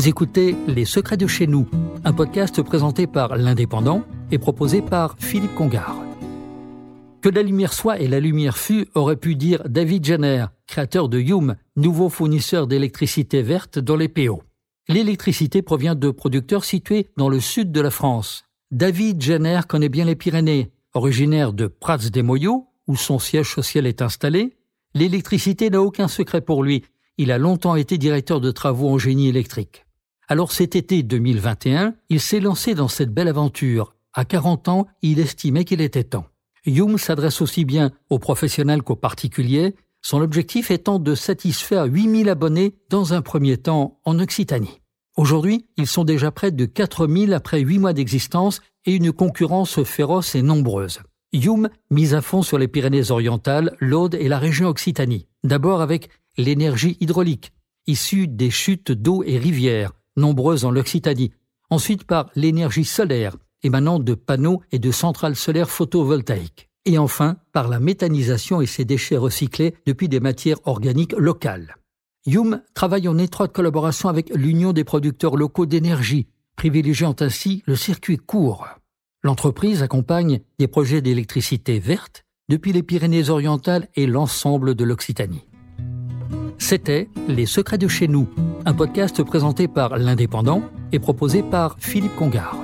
Vous écoutez Les Secrets de chez nous, un podcast présenté par l'Indépendant et proposé par Philippe Congar. Que la lumière soit et la lumière fut, aurait pu dire David Jenner, créateur de Youm, nouveau fournisseur d'électricité verte dans les PO. L'électricité provient de producteurs situés dans le sud de la France. David Jenner connaît bien les Pyrénées. Originaire de Prats des Moyaux, où son siège social est installé, l'électricité n'a aucun secret pour lui il a longtemps été directeur de travaux en génie électrique. Alors cet été 2021, il s'est lancé dans cette belle aventure. À 40 ans, il estimait qu'il était temps. Youm s'adresse aussi bien aux professionnels qu'aux particuliers, son objectif étant de satisfaire 8000 abonnés dans un premier temps en Occitanie. Aujourd'hui, ils sont déjà près de 4000 après 8 mois d'existence et une concurrence féroce et nombreuse. Youm mise à fond sur les Pyrénées-Orientales, l'Aude et la région Occitanie. D'abord avec l'énergie hydraulique, issue des chutes d'eau et rivières, nombreuses en Occitanie. Ensuite par l'énergie solaire, émanant de panneaux et de centrales solaires photovoltaïques. Et enfin par la méthanisation et ses déchets recyclés depuis des matières organiques locales. Youm travaille en étroite collaboration avec l'Union des producteurs locaux d'énergie, privilégiant ainsi le circuit court. L'entreprise accompagne des projets d'électricité verte depuis les Pyrénées-Orientales et l'ensemble de l'Occitanie. C'était Les Secrets de chez nous, un podcast présenté par l'Indépendant et proposé par Philippe Congar.